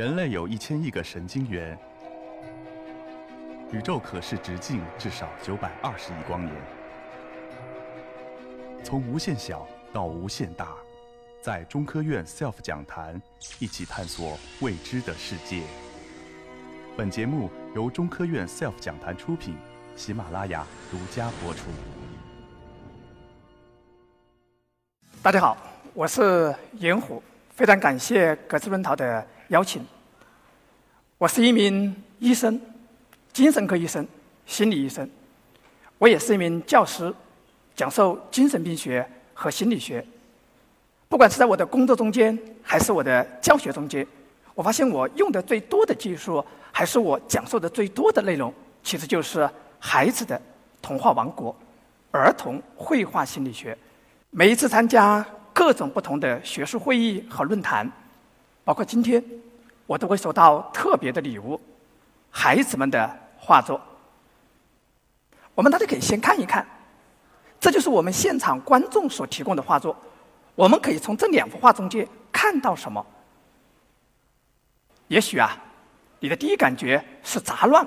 人类有一千亿个神经元，宇宙可视直径至少九百二十亿光年。从无限小到无限大，在中科院 SELF 讲坛一起探索未知的世界。本节目由中科院 SELF 讲坛出品，喜马拉雅独家播出。大家好，我是严虎，非常感谢格子论坛的邀请。我是一名医生，精神科医生、心理医生。我也是一名教师，讲授精神病学和心理学。不管是在我的工作中间，还是我的教学中间，我发现我用的最多的技术，还是我讲授的最多的内容，其实就是孩子的童话王国——儿童绘画心理学。每一次参加各种不同的学术会议和论坛，包括今天。我都会收到特别的礼物，孩子们的画作。我们大家可以先看一看，这就是我们现场观众所提供的画作。我们可以从这两幅画中间看到什么？也许啊，你的第一感觉是杂乱，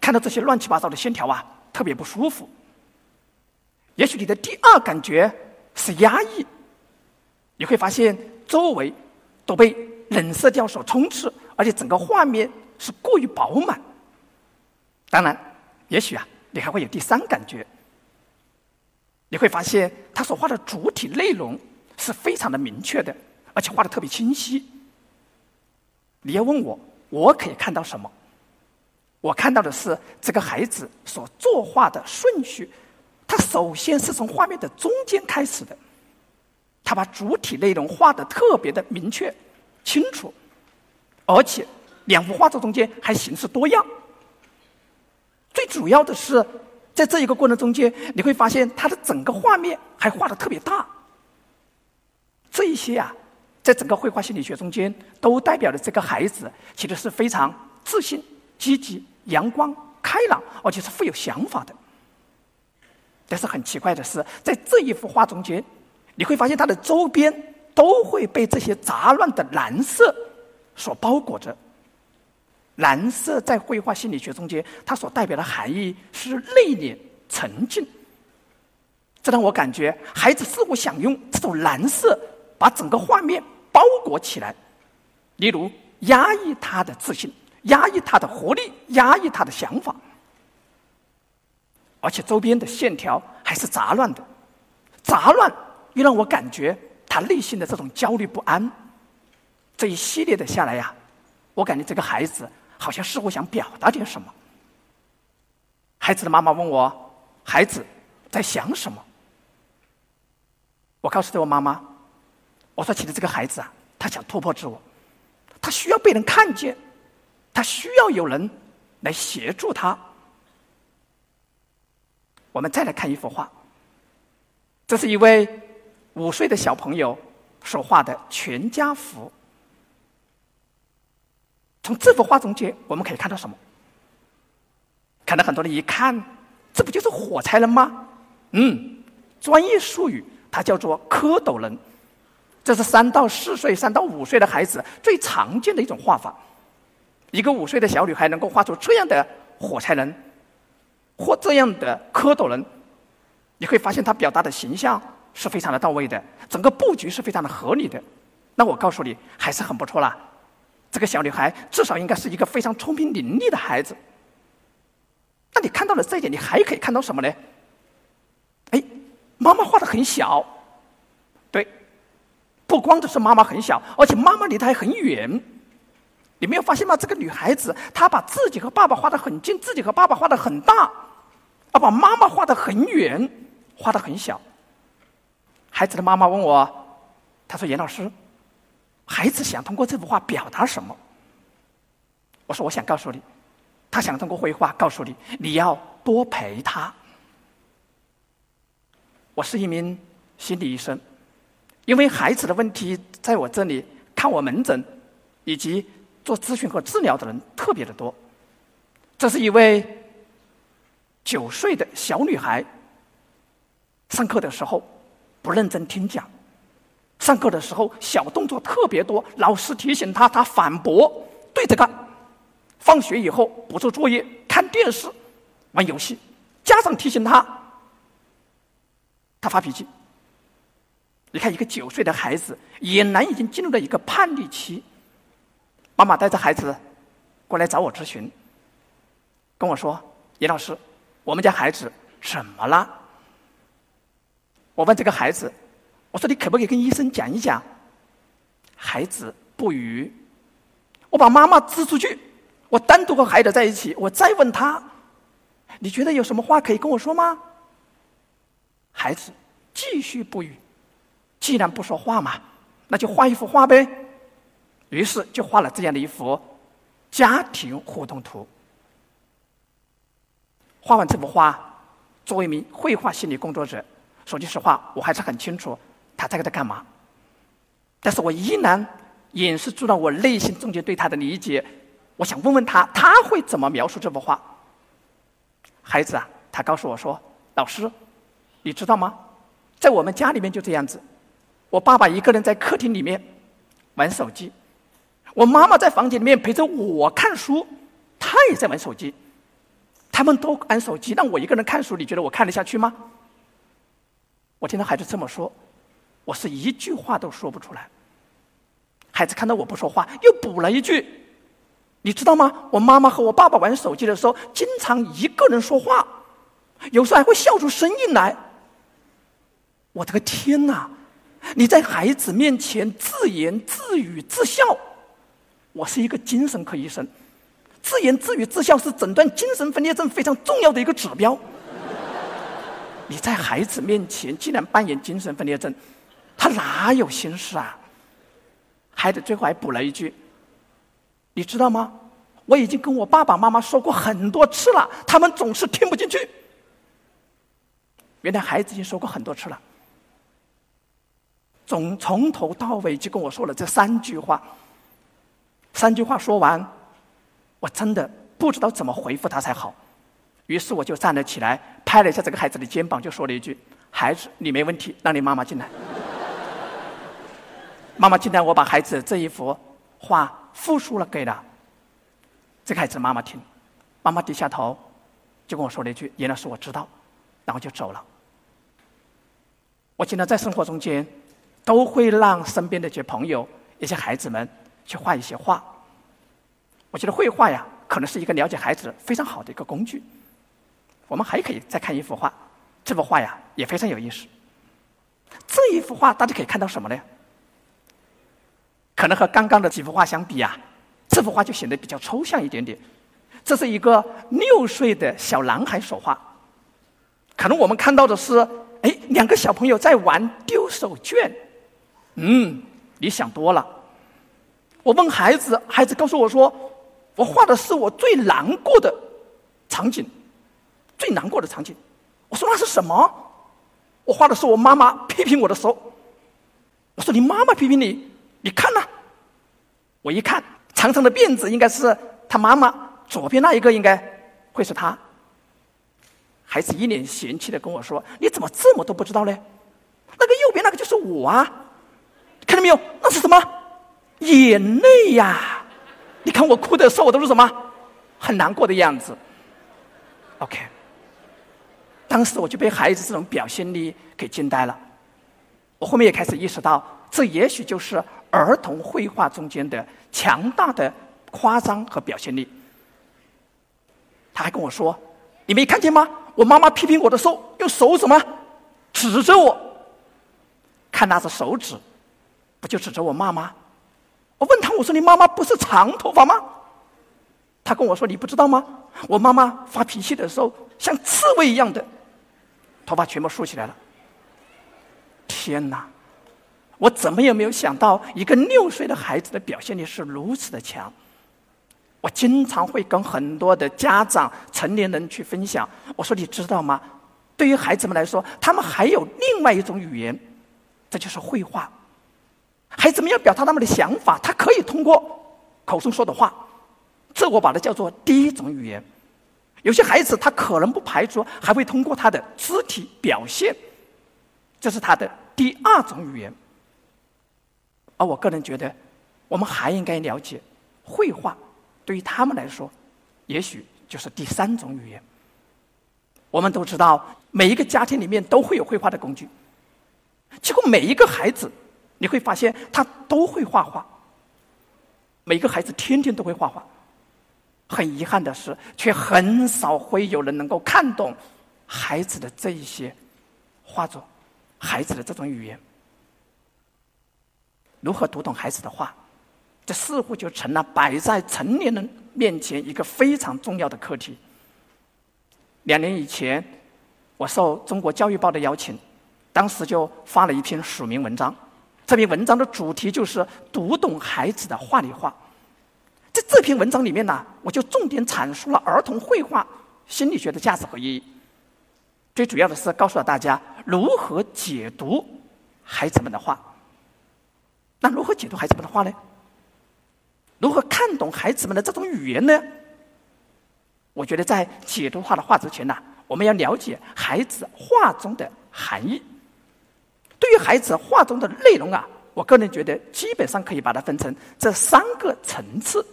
看到这些乱七八糟的线条啊，特别不舒服。也许你的第二感觉是压抑，你会发现周围都被。冷色调所充斥，而且整个画面是过于饱满。当然，也许啊，你还会有第三感觉，你会发现他所画的主体内容是非常的明确的，而且画的特别清晰。你要问我，我可以看到什么？我看到的是这个孩子所作画的顺序，他首先是从画面的中间开始的，他把主体内容画的特别的明确。清楚，而且两幅画作中间还形式多样。最主要的是，在这一个过程中间，你会发现它的整个画面还画的特别大。这一些啊，在整个绘画心理学中间，都代表了这个孩子其实是非常自信、积极、阳光、开朗，而且是富有想法的。但是很奇怪的是，在这一幅画中间，你会发现它的周边。都会被这些杂乱的蓝色所包裹着。蓝色在绘画心理学中间，它所代表的含义是内敛、沉静。这让我感觉，孩子似乎想用这种蓝色把整个画面包裹起来，例如压抑他的自信，压抑他的活力，压抑他的想法。而且周边的线条还是杂乱的，杂乱又让我感觉。他内心的这种焦虑不安，这一系列的下来呀，我感觉这个孩子好像似乎想表达点什么。孩子的妈妈问我：“孩子在想什么？”我告诉这位妈妈：“我说，其实这个孩子啊，他想突破自我，他需要被人看见，他需要有人来协助他。”我们再来看一幅画，这是一位。五岁的小朋友所画的全家福，从这幅画中间我们可以看到什么？可能很多人一看，这不就是火柴人吗？嗯，专业术语它叫做蝌蚪人，这是三到四岁、三到五岁的孩子最常见的一种画法。一个五岁的小女孩能够画出这样的火柴人，或这样的蝌蚪人，你会发现她表达的形象。是非常的到位的，整个布局是非常的合理的。那我告诉你，还是很不错啦。这个小女孩至少应该是一个非常聪明伶俐的孩子。那你看到了这一点，你还可以看到什么呢？哎，妈妈画的很小，对，不光的是妈妈很小，而且妈妈离她还很远。你没有发现吗？这个女孩子她把自己和爸爸画的很近，自己和爸爸画的很大，而把妈妈画的很远，画的很小。孩子的妈妈问我：“她说，严老师，孩子想通过这幅画表达什么？”我说：“我想告诉你，他想通过绘画告诉你，你要多陪他。”我是一名心理医生，因为孩子的问题，在我这里看我门诊以及做咨询和治疗的人特别的多。这是一位九岁的小女孩，上课的时候。不认真听讲，上课的时候小动作特别多，老师提醒他，他反驳，对着干。放学以后不做作业，看电视，玩游戏，家长提醒他，他发脾气。你看，一个九岁的孩子，俨然已经进入了一个叛逆期。妈妈带着孩子过来找我咨询，跟我说：“严老师，我们家孩子怎么了？”我问这个孩子：“我说你可不可以跟医生讲一讲？”孩子不语。我把妈妈支出去，我单独和孩子在一起，我再问他：“你觉得有什么话可以跟我说吗？”孩子继续不语。既然不说话嘛，那就画一幅画呗。于是就画了这样的一幅家庭互动图。画完这幅画，作为一名绘画心理工作者，说句实话，我还是很清楚他在给他干嘛。但是我依然掩饰住了我内心中间对他的理解。我想问问他，他会怎么描述这幅画？孩子啊，他告诉我说：“老师，你知道吗？在我们家里面就这样子。”我爸爸一个人在客厅里面玩手机，我妈妈在房间里面陪着我看书，他也在玩手机。他们都玩手机，让我一个人看书，你觉得我看得下去吗？我听到孩子这么说，我是一句话都说不出来。孩子看到我不说话，又补了一句：“你知道吗？我妈妈和我爸爸玩手机的时候，经常一个人说话，有时候还会笑出声音来。”我的个天哪！你在孩子面前自言自语自笑，我是一个精神科医生，自言自语自笑是诊断精神分裂症非常重要的一个指标。你在孩子面前竟然扮演精神分裂症，他哪有心事啊？孩子最后还补了一句：“你知道吗？我已经跟我爸爸妈妈说过很多次了，他们总是听不进去。”原来孩子已经说过很多次了。总从头到尾就跟我说了这三句话，三句话说完，我真的不知道怎么回复他才好，于是我就站了起来，拍了一下这个孩子的肩膀，就说了一句：“孩子，你没问题，让你妈妈进来。”妈妈进来，我把孩子这一幅画复述了给了这个孩子妈妈听，妈妈低下头，就跟我说了一句：“严老师，我知道。”然后就走了。我经常在生活中间。都会让身边的一些朋友、一些孩子们去画一些画。我觉得绘画呀，可能是一个了解孩子非常好的一个工具。我们还可以再看一幅画，这幅画呀也非常有意思。这一幅画大家可以看到什么呢？可能和刚刚的几幅画相比啊，这幅画就显得比较抽象一点点。这是一个六岁的小男孩所画，可能我们看到的是，哎，两个小朋友在玩丢手绢。嗯，你想多了。我问孩子，孩子告诉我说：“我画的是我最难过的场景，最难过的场景。”我说：“那是什么？”我画的是我妈妈批评我的时候。我说：“你妈妈批评你？你看呐。”我一看，长长的辫子应该是他妈妈，左边那一个应该会是他。孩子一脸嫌弃的跟我说：“你怎么这么都不知道呢？那个右边那个就是我啊！”看到没有？那是什么？眼泪呀！你看我哭的时候，我都是什么？很难过的样子。OK，当时我就被孩子这种表现力给惊呆了。我后面也开始意识到，这也许就是儿童绘画中间的强大的夸张和表现力。他还跟我说：“你没看见吗？我妈妈批评我的时候，用手什么指着我？看那只手指。”不就指着我妈妈？我问他，我说：“你妈妈不是长头发吗？”他跟我说：“你不知道吗？我妈妈发脾气的时候，像刺猬一样的头发全部竖起来了。”天哪！我怎么也没有想到，一个六岁的孩子的表现力是如此的强。我经常会跟很多的家长、成年人去分享，我说：“你知道吗？对于孩子们来说，他们还有另外一种语言，这就是绘画。”孩子们要表达他们的想法，他可以通过口中说的话，这我把它叫做第一种语言。有些孩子他可能不排除还会通过他的肢体表现，这是他的第二种语言。而我个人觉得，我们还应该了解，绘画对于他们来说，也许就是第三种语言。我们都知道，每一个家庭里面都会有绘画的工具。几乎每一个孩子，你会发现他都会画画。每个孩子天天都会画画。很遗憾的是，却很少会有人能够看懂孩子的这一些画作，孩子的这种语言。如何读懂孩子的话，这似乎就成了摆在成年人面前一个非常重要的课题。两年以前，我受中国教育报的邀请，当时就发了一篇署名文章。这篇文章的主题就是读懂孩子的话里话。在这篇文章里面呢，我就重点阐述了儿童绘画心理学的价值和意义。最主要的是告诉了大家如何解读孩子们的画。那如何解读孩子们的话呢？如何看懂孩子们的这种语言呢？我觉得在解读画的画之前呢，我们要了解孩子画中的含义。对于孩子画中的内容啊，我个人觉得基本上可以把它分成这三个层次。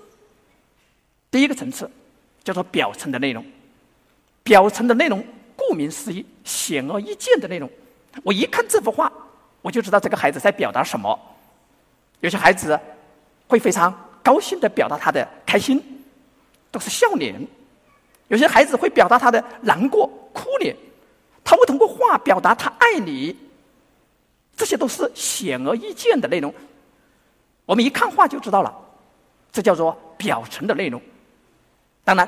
第一个层次叫做表层的内容，表层的内容顾名思义，显而易见的内容。我一看这幅画，我就知道这个孩子在表达什么。有些孩子会非常高兴的表达他的开心，都是笑脸；有些孩子会表达他的难过、哭脸，他会通过画表达他爱你。这些都是显而易见的内容，我们一看画就知道了，这叫做表层的内容。当然，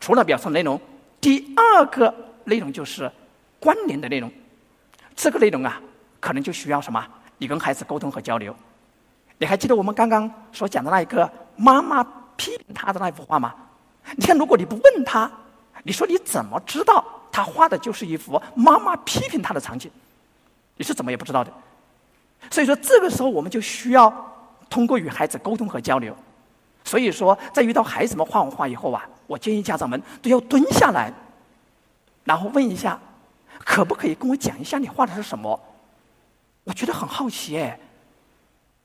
除了表层内容，第二个内容就是关联的内容。这个内容啊，可能就需要什么？你跟孩子沟通和交流。你还记得我们刚刚所讲的那一个妈妈批评他的那幅画吗？你看，如果你不问他，你说你怎么知道他画的就是一幅妈妈批评他的场景？你是怎么也不知道的。所以说，这个时候我们就需要通过与孩子沟通和交流。所以说，在遇到孩子们画完画以后啊，我建议家长们都要蹲下来，然后问一下，可不可以跟我讲一下你画的是什么？我觉得很好奇哎。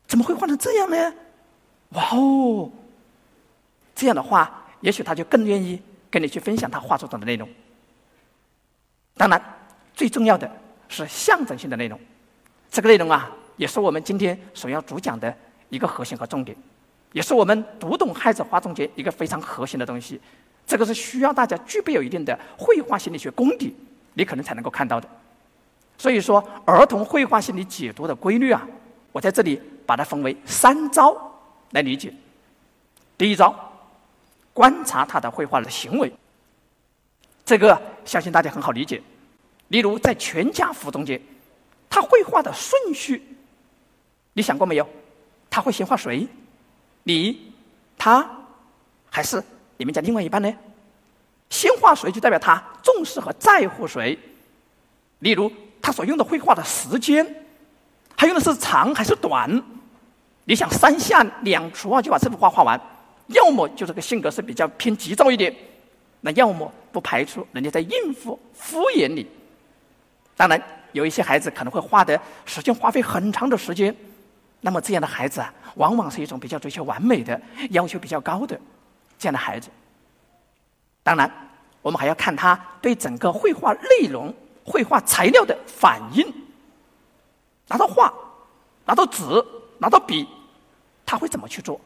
怎么会画成这样呢？哇哦！这样的话，也许他就更愿意跟你去分享他画作中的内容。当然，最重要的是象征性的内容。这个内容啊，也是我们今天所要主讲的一个核心和重点，也是我们读懂孩子画中间一个非常核心的东西。这个是需要大家具备有一定的绘画心理学功底，你可能才能够看到的。所以说，儿童绘画心理解读的规律啊。我在这里把它分为三招来理解。第一招，观察他的绘画的行为。这个相信大家很好理解。例如，在全家福中间，他绘画的顺序，你想过没有？他会先画谁？你、他，还是你们家另外一半呢？先画谁，就代表他重视和在乎谁。例如，他所用的绘画的时间。他用的是长还是短？你想三下两除二就把这幅画画完，要么就这个性格是比较偏急躁一点，那要么不排除人家在应付敷衍你。当然，有一些孩子可能会画的时间花费很长的时间，那么这样的孩子啊，往往是一种比较追求完美的要求比较高的这样的孩子。当然，我们还要看他对整个绘画内容、绘画材料的反应。拿到画，拿到纸，拿到笔，他会怎么去做？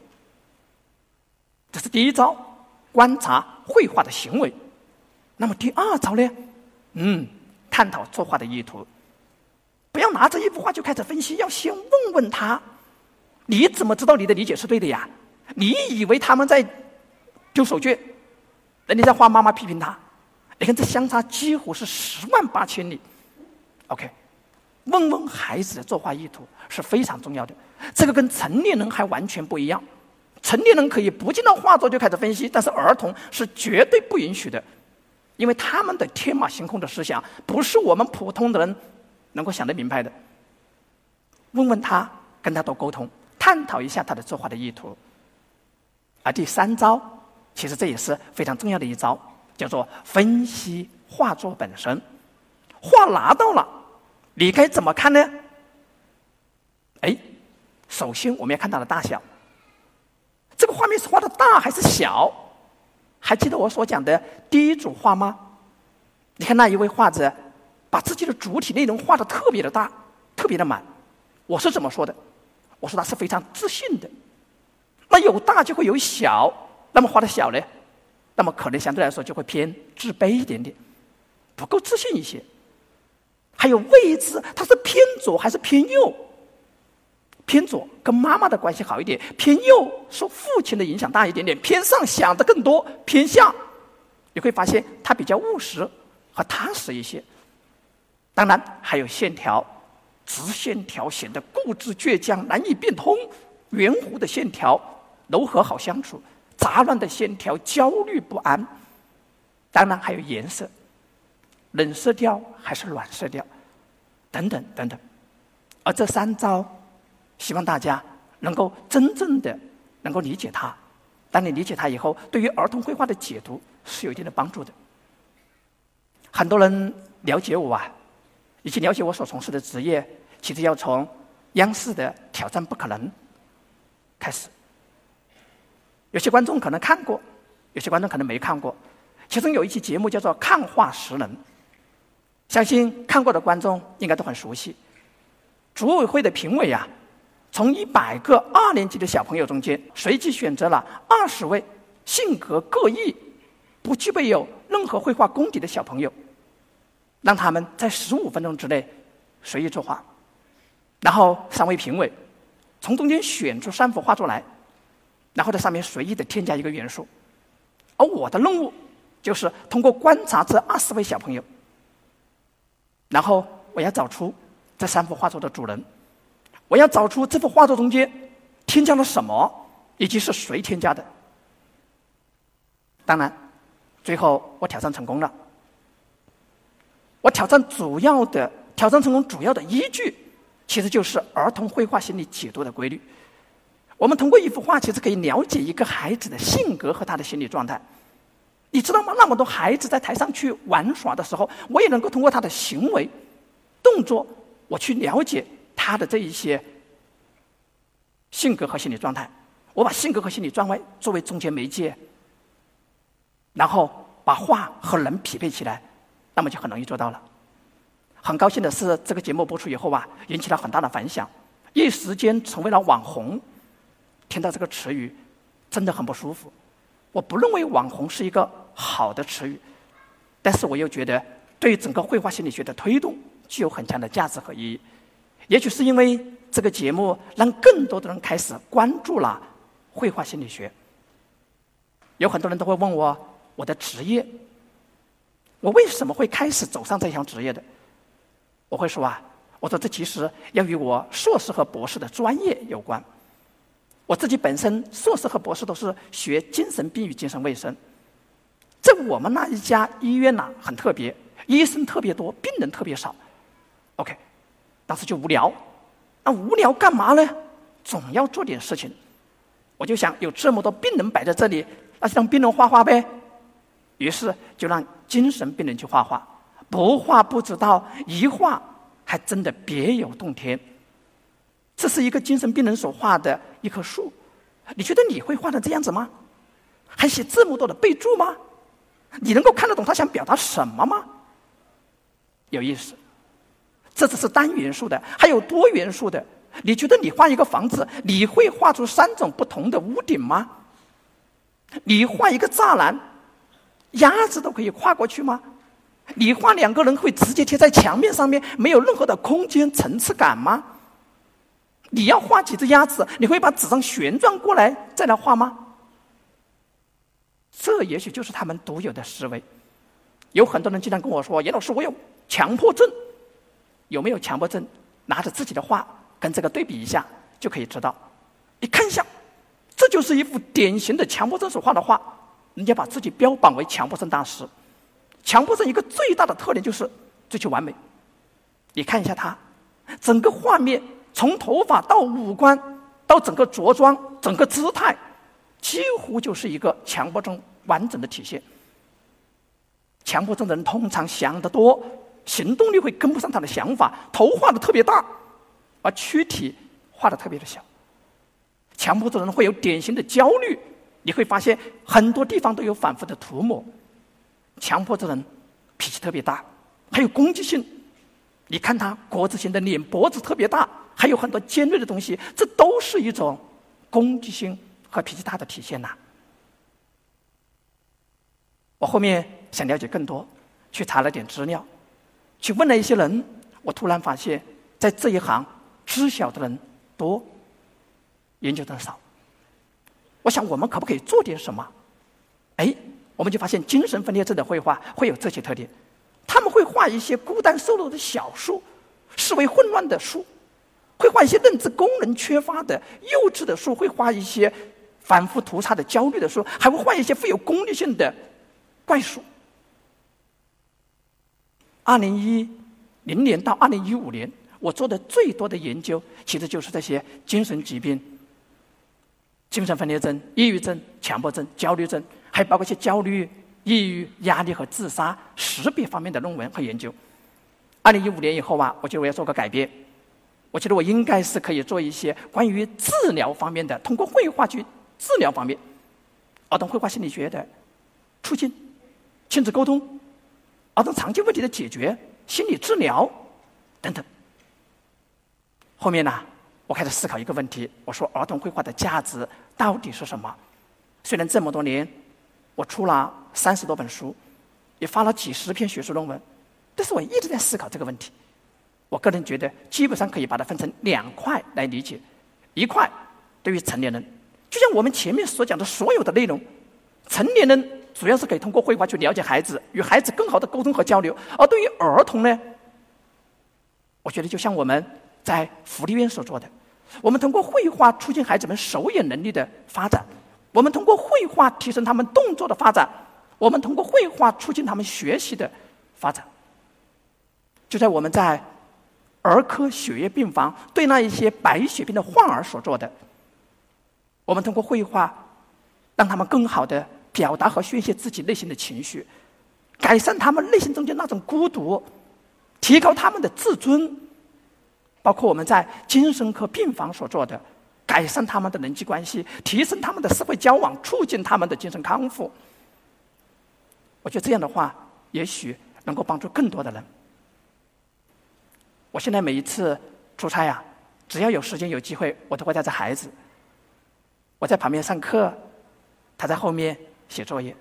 这是第一招，观察绘画的行为。那么第二招呢？嗯，探讨作画的意图。不要拿着一幅画就开始分析，要先问问他：你怎么知道你的理解是对的呀？你以为他们在丢手绢，人家在画妈妈批评他？你看这相差几乎是十万八千里。OK。问问孩子的作画意图是非常重要的，这个跟成年人还完全不一样。成年人可以不见到画作就开始分析，但是儿童是绝对不允许的，因为他们的天马行空的思想不是我们普通的人能够想得明白的。问问他，跟他多沟通，探讨一下他的作画的意图。而第三招，其实这也是非常重要的一招，叫做分析画作本身。画拿到了。你该怎么看呢？哎，首先我们要看它的大小。这个画面是画的大还是小？还记得我所讲的第一组画吗？你看那一位画者，把自己的主体内容画的特别的大，特别的满。我是怎么说的？我说他是非常自信的。那有大就会有小，那么画的小呢？那么可能相对来说就会偏自卑一点点，不够自信一些。还有位置，它是偏左还是偏右？偏左跟妈妈的关系好一点，偏右受父亲的影响大一点点，偏上想的更多，偏下你会发现他比较务实和踏实一些。当然还有线条，直线条显得固执倔强，难以变通；圆弧的线条柔和好相处，杂乱的线条焦虑不安。当然还有颜色，冷色调还是暖色调，等等等等。而这三招。希望大家能够真正的能够理解它。当你理解它以后，对于儿童绘画的解读是有一定的帮助的。很多人了解我啊，以及了解我所从事的职业，其实要从央视的《挑战不可能》开始。有些观众可能看过，有些观众可能没看过。其中有一期节目叫做《看画识人》，相信看过的观众应该都很熟悉。组委会的评委啊。从一百个二年级的小朋友中间，随机选择了二十位性格各异、不具备有任何绘画功底的小朋友，让他们在十五分钟之内随意作画。然后三位评委从中间选出三幅画作来，然后在上面随意的添加一个元素。而我的任务就是通过观察这二十位小朋友，然后我要找出这三幅画作的主人。我要找出这幅画作中间添加了什么，以及是谁添加的。当然，最后我挑战成功了。我挑战主要的挑战成功主要的依据，其实就是儿童绘画心理解读的规律。我们通过一幅画，其实可以了解一个孩子的性格和他的心理状态。你知道吗？那么多孩子在台上去玩耍的时候，我也能够通过他的行为、动作，我去了解。他的这一些性格和心理状态，我把性格和心理状态作为中间媒介，然后把画和人匹配起来，那么就很容易做到了。很高兴的是，这个节目播出以后啊，引起了很大的反响，一时间成为了网红。听到这个词语，真的很不舒服。我不认为网红是一个好的词语，但是我又觉得对整个绘画心理学的推动具有很强的价值和意义。也许是因为这个节目让更多的人开始关注了绘画心理学。有很多人都会问我我的职业，我为什么会开始走上这项职业的？我会说啊，我说这其实要与我硕士和博士的专业有关。我自己本身硕士和博士都是学精神病与精神卫生，在我们那一家医院呢很特别，医生特别多，病人特别少。OK。当时就无聊，那无聊干嘛呢？总要做点事情。我就想，有这么多病人摆在这里，那就让病人画画呗。于是就让精神病人去画画，不画不知道，一画还真的别有洞天。这是一个精神病人所画的一棵树，你觉得你会画成这样子吗？还写这么多的备注吗？你能够看得懂他想表达什么吗？有意思。这只是单元素的，还有多元素的。你觉得你画一个房子，你会画出三种不同的屋顶吗？你画一个栅栏，鸭子都可以跨过去吗？你画两个人会直接贴在墙面上面，没有任何的空间层次感吗？你要画几只鸭子，你会把纸张旋转过来再来画吗？这也许就是他们独有的思维。有很多人经常跟我说：“严老师，我有强迫症。”有没有强迫症？拿着自己的画跟这个对比一下，就可以知道。你看一下，这就是一幅典型的强迫症所画的画。人家把自己标榜为强迫症大师。强迫症一个最大的特点就是追求完美。你看一下他，整个画面从头发到五官到整个着装、整个姿态，几乎就是一个强迫症完整的体现。强迫症的人通常想得多。行动力会跟不上他的想法，头画的特别大，而躯体画的特别的小。强迫症人会有典型的焦虑，你会发现很多地方都有反复的涂抹。强迫症人脾气特别大，还有攻击性。你看他国字形的脸，脖子特别大，还有很多尖锐的东西，这都是一种攻击性和脾气大的体现呐。我后面想了解更多，去查了点资料，去问了一些人，我突然发现，在这一行知晓的人多，研究的少。我想，我们可不可以做点什么？哎。我们就发现，精神分裂症的绘画会有这些特点：他们会画一些孤单瘦弱的小树，思维混乱的树；会画一些认知功能缺乏的幼稚的树；会画一些反复涂擦的焦虑的树；还会画一些富有功利性的怪树。二零一零年到二零一五年，我做的最多的研究，其实就是这些精神疾病：精神分裂症、抑郁症、强迫症、焦虑症。还包括一些焦虑、抑郁、压力和自杀识别方面的论文和研究。二零一五年以后啊，我觉得我要做个改变。我觉得我应该是可以做一些关于治疗方面的，通过绘画去治疗方面，儿童绘画心理学的促进、亲子沟通、儿童常见问题的解决、心理治疗等等。后面呢，我开始思考一个问题：我说儿童绘画的价值到底是什么？虽然这么多年。我出了三十多本书，也发了几十篇学术论文，但是我一直在思考这个问题。我个人觉得，基本上可以把它分成两块来理解：一块对于成年人，就像我们前面所讲的所有的内容，成年人主要是可以通过绘画去了解孩子，与孩子更好的沟通和交流；而对于儿童呢，我觉得就像我们在福利院所做的，我们通过绘画促进孩子们手眼能力的发展。我们通过绘画提升他们动作的发展，我们通过绘画促进他们学习的发展。就在我们在儿科血液病房对那一些白血病的患儿所做的，我们通过绘画让他们更好的表达和宣泄自己内心的情绪，改善他们内心中间那种孤独，提高他们的自尊。包括我们在精神科病房所做的。改善他们的人际关系，提升他们的社会交往，促进他们的精神康复。我觉得这样的话，也许能够帮助更多的人。我现在每一次出差呀，只要有时间有机会，我都会带着孩子。我在旁边上课，他在后面写作业。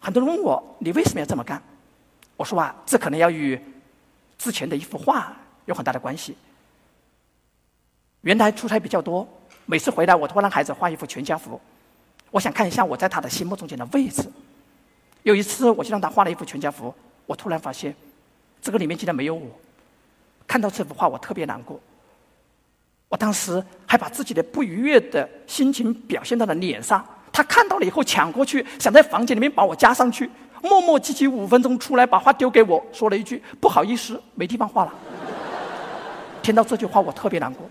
很多人问我：“你为什么要这么干？”我说：“啊，这可能要与之前的一幅画有很大的关系。”原来出差比较多，每次回来我都会让孩子画一幅全家福，我想看一下我在他的心目中间的位置。有一次我就让他画了一幅全家福，我突然发现，这个里面竟然没有我。看到这幅画我特别难过，我当时还把自己的不愉悦的心情表现到了脸上。他看到了以后抢过去，想在房间里面把我加上去，磨磨唧唧五分钟出来把画丢给我，说了一句不好意思，没地方画了。听到这句话我特别难过。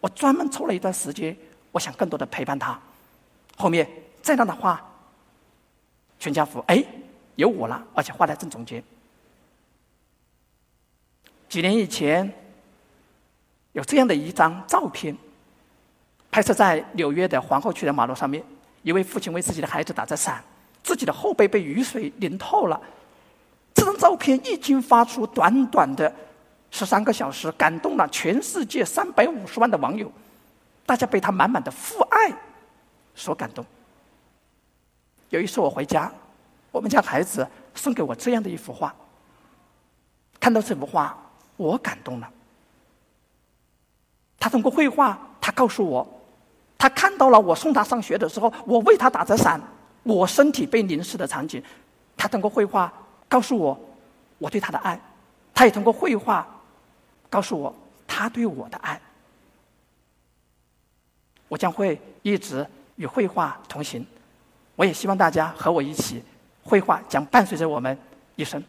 我专门抽了一段时间，我想更多的陪伴他。后面再让他画全家福，哎，有我了，而且画在正中间。几年以前，有这样的一张照片，拍摄在纽约的皇后区的马路上面。一位父亲为自己的孩子打着伞，自己的后背被雨水淋透了。这张照片一经发出，短短的。十三个小时，感动了全世界三百五十万的网友，大家被他满满的父爱所感动。有一次我回家，我们家孩子送给我这样的一幅画。看到这幅画，我感动了。他通过绘画，他告诉我，他看到了我送他上学的时候，我为他打着伞，我身体被淋湿的场景。他通过绘画告诉我，我对他的爱。他也通过绘画。告诉我他对我的爱，我将会一直与绘画同行。我也希望大家和我一起，绘画将伴随着我们一生。